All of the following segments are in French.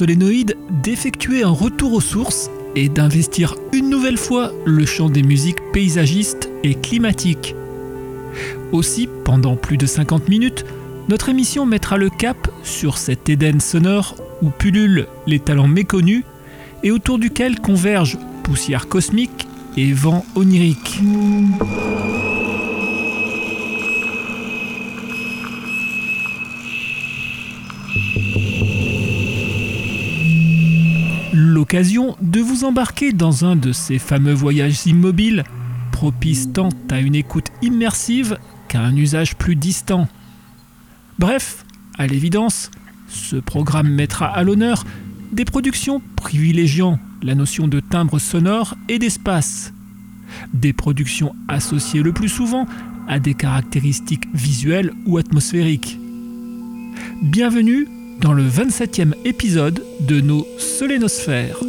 D'effectuer un retour aux sources et d'investir une nouvelle fois le champ des musiques paysagistes et climatiques. Aussi, pendant plus de 50 minutes, notre émission mettra le cap sur cet Éden sonore où pullulent les talents méconnus et autour duquel convergent poussière cosmique et vent onirique. De vous embarquer dans un de ces fameux voyages immobiles, propices tant à une écoute immersive qu'à un usage plus distant. Bref, à l'évidence, ce programme mettra à l'honneur des productions privilégiant la notion de timbre sonore et d'espace. Des productions associées le plus souvent à des caractéristiques visuelles ou atmosphériques. Bienvenue dans le 27e épisode de nos Solénosphères.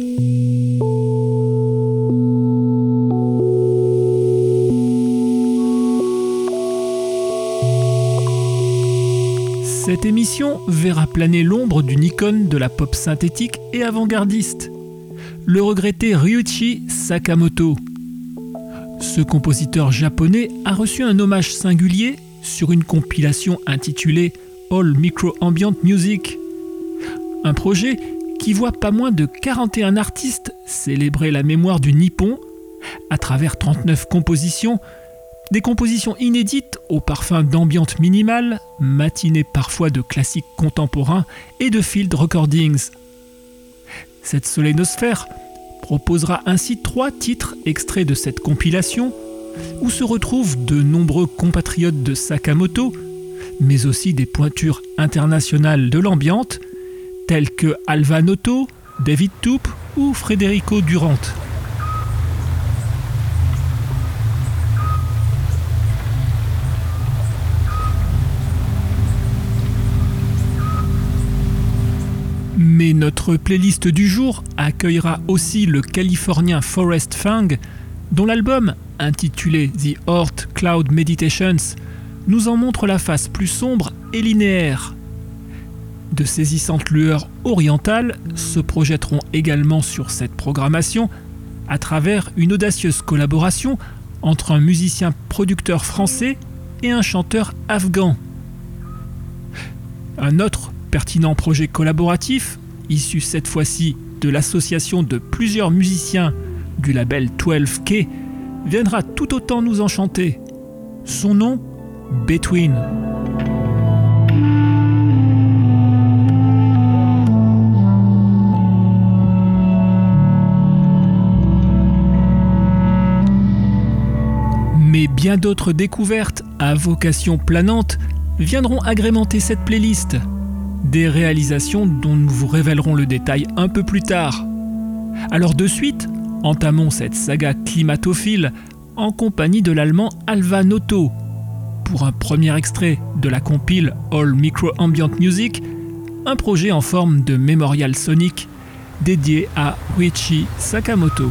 Cette émission verra planer l'ombre d'une icône de la pop synthétique et avant-gardiste, le regretté Ryuichi Sakamoto. Ce compositeur japonais a reçu un hommage singulier sur une compilation intitulée All Micro Ambient Music. Un projet qui voit pas moins de 41 artistes célébrer la mémoire du Nippon à travers 39 compositions, des compositions inédites au parfum d'ambiante minimale, matinées parfois de classiques contemporains et de field recordings. Cette solénosphère proposera ainsi trois titres extraits de cette compilation où se retrouvent de nombreux compatriotes de Sakamoto, mais aussi des pointures internationales de l'ambiante, tels que Alva Noto, David Toup ou Federico Durant. Mais notre playlist du jour accueillera aussi le californien Forrest Fang, dont l'album, intitulé The Hort Cloud Meditations, nous en montre la face plus sombre et linéaire. De saisissantes lueurs orientales se projetteront également sur cette programmation à travers une audacieuse collaboration entre un musicien producteur français et un chanteur afghan. Un autre pertinent projet collaboratif, issu cette fois-ci de l'association de plusieurs musiciens du label 12K, viendra tout autant nous enchanter. Son nom Between. Mais bien d'autres découvertes à vocation planante viendront agrémenter cette playlist. Des réalisations dont nous vous révélerons le détail un peu plus tard. Alors de suite, entamons cette saga climatophile en compagnie de l'allemand Alva Noto pour un premier extrait de la compile All Micro Ambient Music, un projet en forme de mémorial sonique dédié à Ruichi Sakamoto.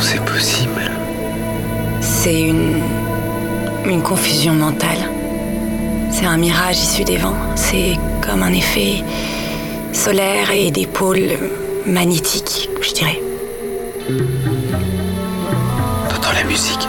C'est possible? C'est une. une confusion mentale. C'est un mirage issu des vents. C'est comme un effet solaire et des pôles magnétiques, je dirais. T'entends la musique?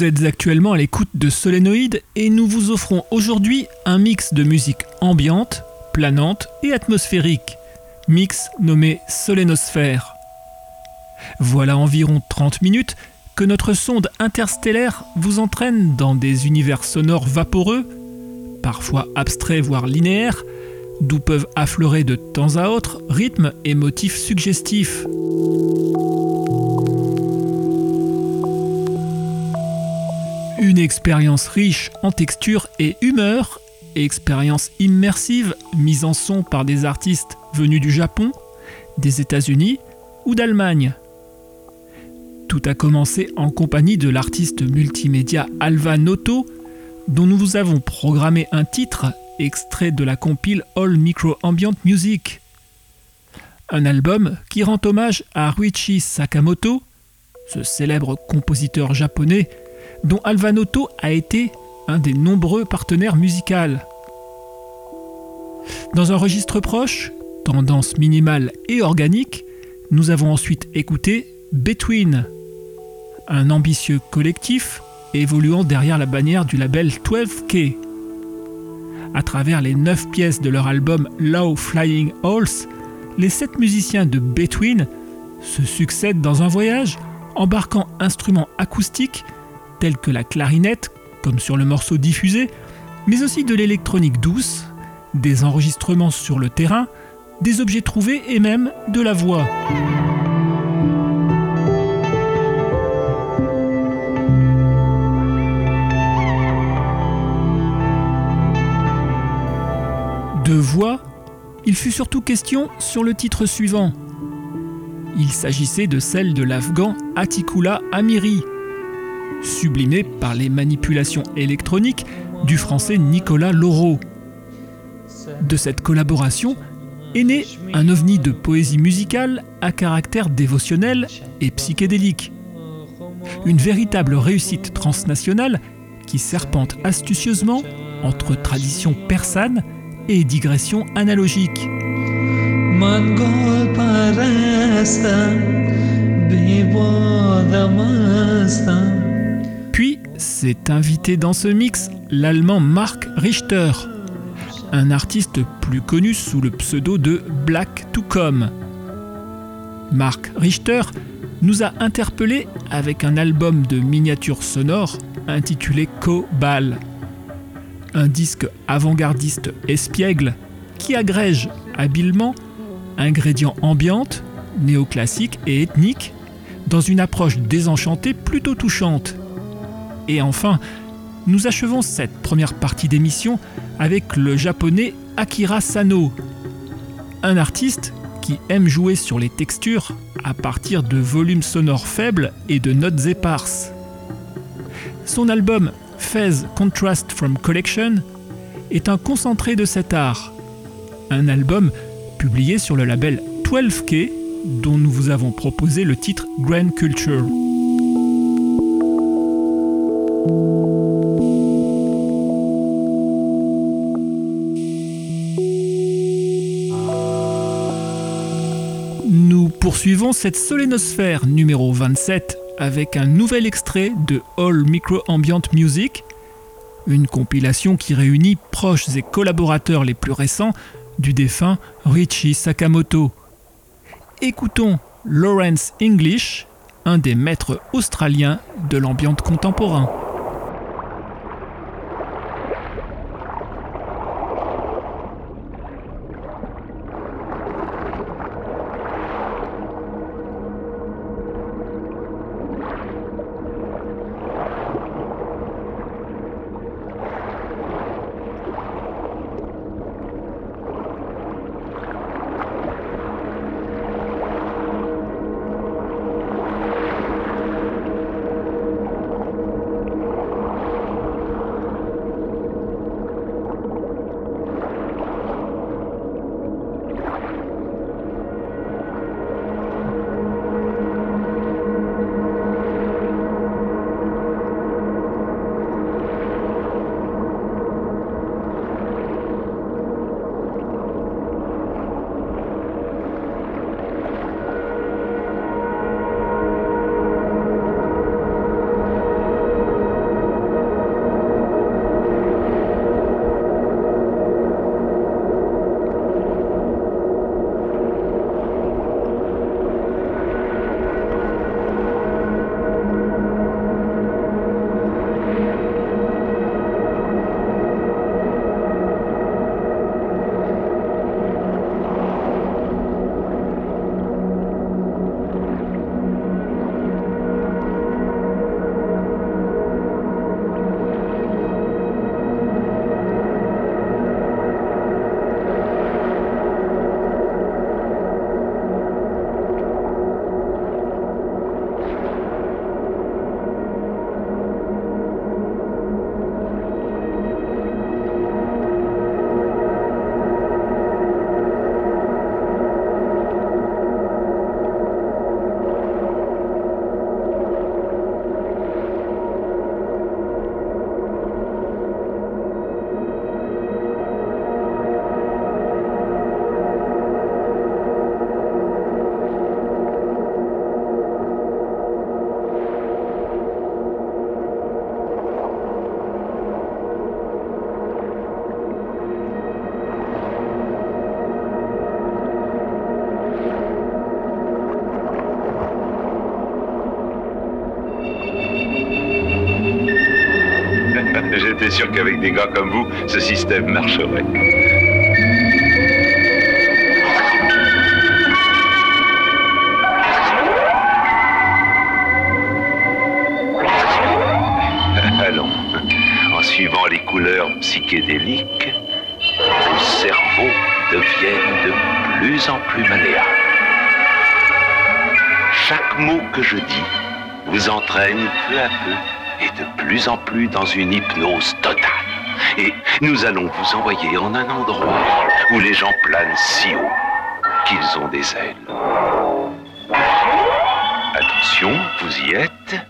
Vous êtes actuellement à l'écoute de Solénoïde et nous vous offrons aujourd'hui un mix de musique ambiante, planante et atmosphérique, mix nommé Solénosphère. Voilà environ 30 minutes que notre sonde interstellaire vous entraîne dans des univers sonores vaporeux, parfois abstraits voire linéaires, d'où peuvent affleurer de temps à autre rythmes et motifs suggestifs. Une expérience riche en texture et humeur, expérience immersive mise en son par des artistes venus du Japon, des États-Unis ou d'Allemagne. Tout a commencé en compagnie de l'artiste multimédia Alva Noto, dont nous vous avons programmé un titre extrait de la compile All Micro Ambient Music. Un album qui rend hommage à Ruichi Sakamoto, ce célèbre compositeur japonais dont Alvanoto a été un des nombreux partenaires musicaux. Dans un registre proche, tendance minimale et organique, nous avons ensuite écouté Between, un ambitieux collectif évoluant derrière la bannière du label 12K. À travers les 9 pièces de leur album Low Flying Halls, les 7 musiciens de Between se succèdent dans un voyage embarquant instruments acoustiques tels que la clarinette, comme sur le morceau diffusé, mais aussi de l'électronique douce, des enregistrements sur le terrain, des objets trouvés et même de la voix. De voix, il fut surtout question sur le titre suivant. Il s'agissait de celle de l'Afghan Atikula Amiri, sublimée par les manipulations électroniques du français Nicolas Laureau. De cette collaboration est né un ovni de poésie musicale à caractère dévotionnel et psychédélique. Une véritable réussite transnationale qui serpente astucieusement entre tradition persane et digression analogique. Puis s'est invité dans ce mix l'allemand Mark Richter, un artiste plus connu sous le pseudo de Black to Come. Mark Richter nous a interpellés avec un album de miniatures sonores intitulé Co-Ball. Un disque avant-gardiste espiègle qui agrège habilement ingrédients ambiantes, néoclassiques et ethniques dans une approche désenchantée plutôt touchante. Et enfin, nous achevons cette première partie d'émission avec le japonais Akira Sano, un artiste qui aime jouer sur les textures à partir de volumes sonores faibles et de notes éparses. Son album Phase Contrast from Collection est un concentré de cet art, un album publié sur le label 12K dont nous vous avons proposé le titre Grand Culture. Nous poursuivons cette solénosphère numéro 27 avec un nouvel extrait de All Micro Ambient Music, une compilation qui réunit proches et collaborateurs les plus récents du défunt Richie Sakamoto. Écoutons Lawrence English, un des maîtres australiens de l'ambiante contemporain. J'étais sûr qu'avec des gars comme vous, ce système marcherait. Allons, en suivant les couleurs psychédéliques, vos cerveaux deviennent de plus en plus malléables. Chaque mot que je dis vous entraîne peu à peu et de plus en plus dans une hypnose totale. Et nous allons vous envoyer en un endroit où les gens planent si haut qu'ils ont des ailes. Attention, vous y êtes.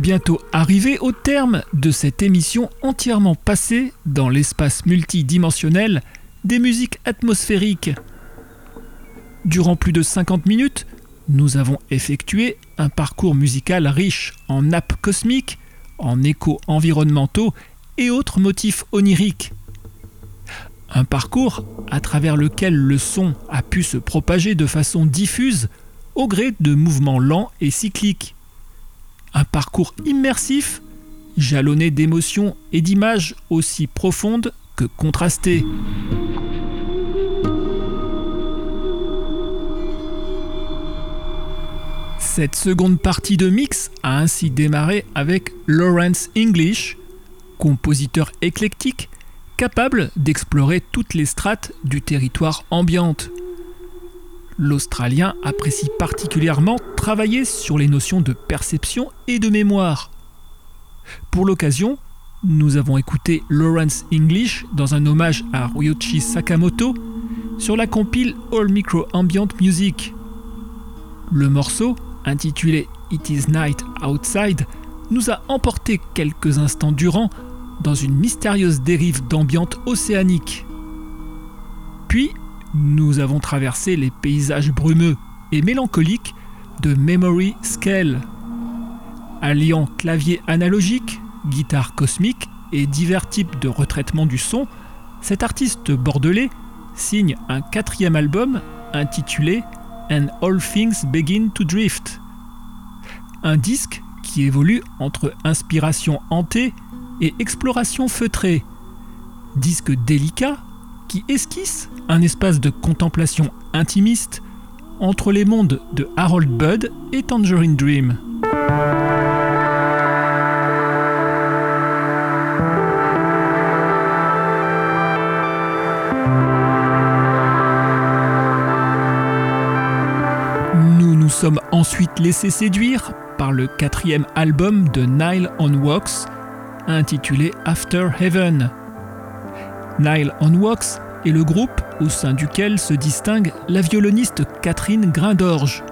Bientôt arrivé au terme de cette émission entièrement passée dans l'espace multidimensionnel des musiques atmosphériques. Durant plus de 50 minutes, nous avons effectué un parcours musical riche en nappes cosmiques, en échos environnementaux et autres motifs oniriques. Un parcours à travers lequel le son a pu se propager de façon diffuse au gré de mouvements lents et cycliques. Un parcours immersif, jalonné d'émotions et d'images aussi profondes que contrastées. Cette seconde partie de mix a ainsi démarré avec Lawrence English, compositeur éclectique capable d'explorer toutes les strates du territoire ambiante l'Australien apprécie particulièrement travailler sur les notions de perception et de mémoire. Pour l'occasion, nous avons écouté Lawrence English dans un hommage à Ryuichi Sakamoto sur la compile All Micro Ambient Music. Le morceau, intitulé It Is Night Outside, nous a emporté quelques instants durant dans une mystérieuse dérive d'ambiante océanique. Puis, nous avons traversé les paysages brumeux et mélancoliques de Memory Scale. Alliant clavier analogique, guitare cosmique et divers types de retraitement du son, cet artiste bordelais signe un quatrième album intitulé And All Things Begin to Drift. Un disque qui évolue entre inspiration hantée et exploration feutrée. Disque délicat qui esquisse un espace de contemplation intimiste entre les mondes de Harold Budd et Tangerine Dream. Nous nous sommes ensuite laissés séduire par le quatrième album de Nile on Wax, intitulé After Heaven. Nile on Wax est le groupe au sein duquel se distingue la violoniste Catherine Grindorge.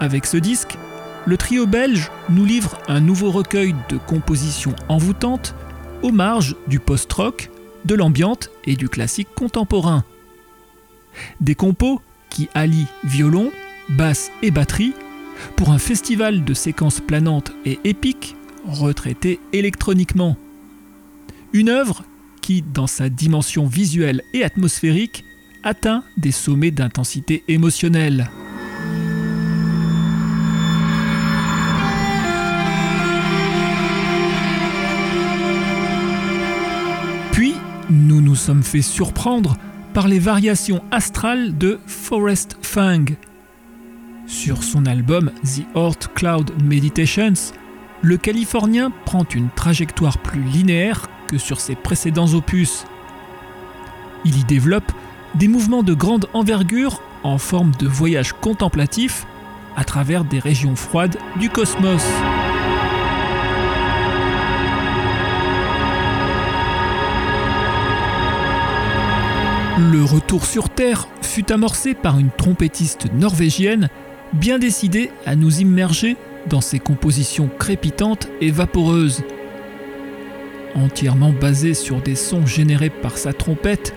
Avec ce disque, le trio belge nous livre un nouveau recueil de compositions envoûtantes aux marges du post-rock, de l'ambiante et du classique contemporain. Des compos qui allient violon, basse et batterie pour un festival de séquences planantes et épiques retraitées électroniquement. Une œuvre dans sa dimension visuelle et atmosphérique, atteint des sommets d'intensité émotionnelle. Puis, nous nous sommes fait surprendre par les variations astrales de Forest Fang. Sur son album The Earth Cloud Meditations, le Californien prend une trajectoire plus linéaire que sur ses précédents opus. Il y développe des mouvements de grande envergure en forme de voyage contemplatif à travers des régions froides du cosmos. Le retour sur Terre fut amorcé par une trompettiste norvégienne bien décidée à nous immerger dans ses compositions crépitantes et vaporeuses entièrement basé sur des sons générés par sa trompette,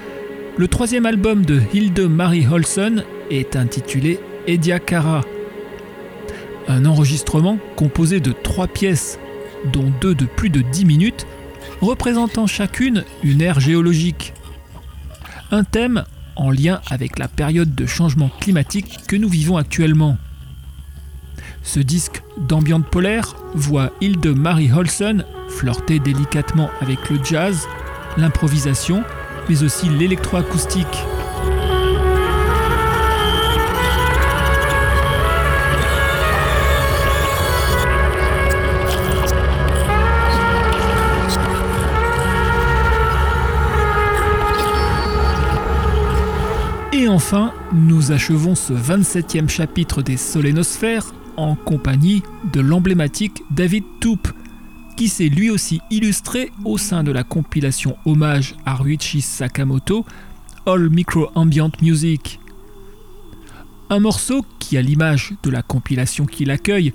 le troisième album de Hilde Marie Holson est intitulé Ediakara. Un enregistrement composé de trois pièces, dont deux de plus de 10 minutes, représentant chacune une ère géologique. Un thème en lien avec la période de changement climatique que nous vivons actuellement. Ce disque d'ambiance polaire voit Hilde Marie Holson flirter délicatement avec le jazz, l'improvisation, mais aussi l'électroacoustique. Enfin, nous achevons ce 27e chapitre des Solénosphères en compagnie de l'emblématique David Toop, qui s'est lui aussi illustré au sein de la compilation hommage à Ruichi Sakamoto, All Micro Ambient Music. Un morceau qui, à l'image de la compilation qui l'accueille,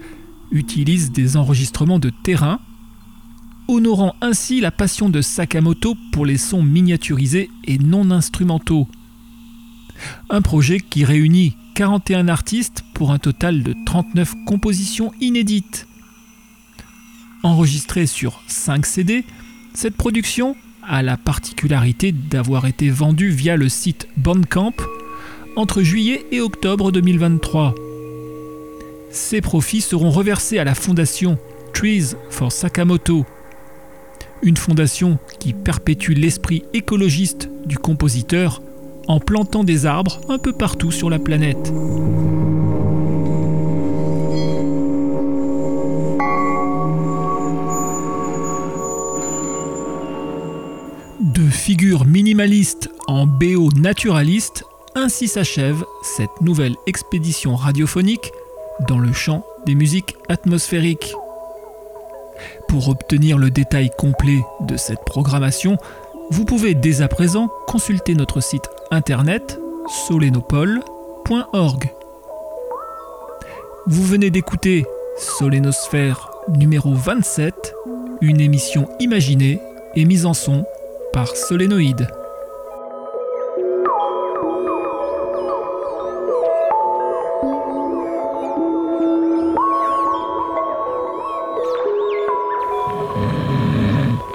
utilise des enregistrements de terrain, honorant ainsi la passion de Sakamoto pour les sons miniaturisés et non instrumentaux. Un projet qui réunit 41 artistes pour un total de 39 compositions inédites. Enregistrée sur 5 CD, cette production a la particularité d'avoir été vendue via le site Bandcamp entre juillet et octobre 2023. Ces profits seront reversés à la fondation Trees for Sakamoto, une fondation qui perpétue l'esprit écologiste du compositeur en plantant des arbres un peu partout sur la planète. De figures minimalistes en BO naturaliste, ainsi s'achève cette nouvelle expédition radiophonique dans le champ des musiques atmosphériques. Pour obtenir le détail complet de cette programmation, vous pouvez dès à présent consulter notre site internet solénopole.org. Vous venez d'écouter Solénosphère numéro 27, une émission imaginée et mise en son par Solénoïde.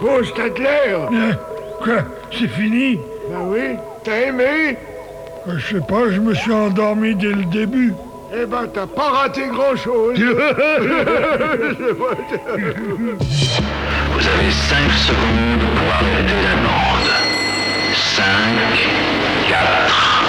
Oh, Stadler Quoi? C'est fini? Ben oui, T'as aimé euh, Je sais pas, je me suis endormi dès le début. Eh ben, t'as pas raté grand-chose. Vous avez 5 secondes pour arrêter la bande. 5, 4...